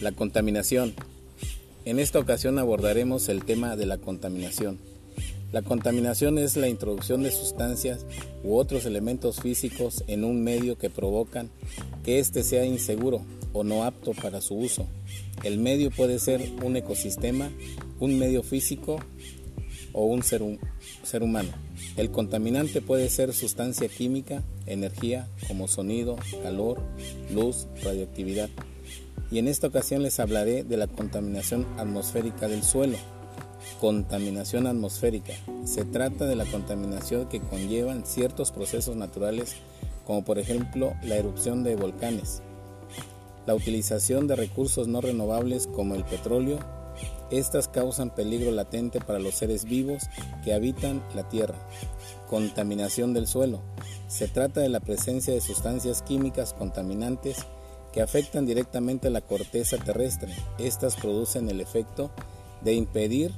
La contaminación. En esta ocasión abordaremos el tema de la contaminación. La contaminación es la introducción de sustancias u otros elementos físicos en un medio que provocan que éste sea inseguro o no apto para su uso. El medio puede ser un ecosistema, un medio físico o un ser, ser humano. El contaminante puede ser sustancia química, energía como sonido, calor, luz, radioactividad. Y en esta ocasión les hablaré de la contaminación atmosférica del suelo. Contaminación atmosférica. Se trata de la contaminación que conllevan ciertos procesos naturales como por ejemplo la erupción de volcanes, la utilización de recursos no renovables como el petróleo estas causan peligro latente para los seres vivos que habitan la Tierra. Contaminación del suelo. Se trata de la presencia de sustancias químicas contaminantes que afectan directamente a la corteza terrestre. Estas producen el efecto de impedir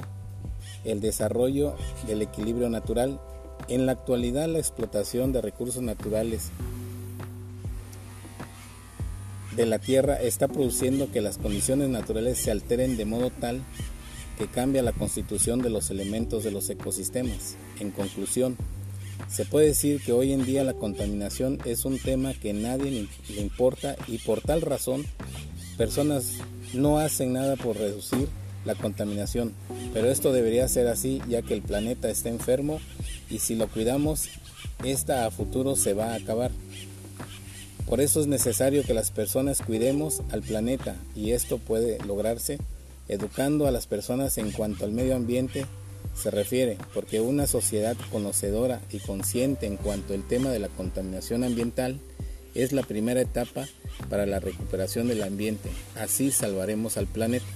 el desarrollo del equilibrio natural. En la actualidad la explotación de recursos naturales de la Tierra está produciendo que las condiciones naturales se alteren de modo tal que cambia la constitución de los elementos de los ecosistemas. En conclusión, se puede decir que hoy en día la contaminación es un tema que nadie le importa y por tal razón personas no hacen nada por reducir la contaminación, pero esto debería ser así ya que el planeta está enfermo y si lo cuidamos, esta a futuro se va a acabar. Por eso es necesario que las personas cuidemos al planeta y esto puede lograrse educando a las personas en cuanto al medio ambiente se refiere, porque una sociedad conocedora y consciente en cuanto al tema de la contaminación ambiental es la primera etapa para la recuperación del ambiente. Así salvaremos al planeta.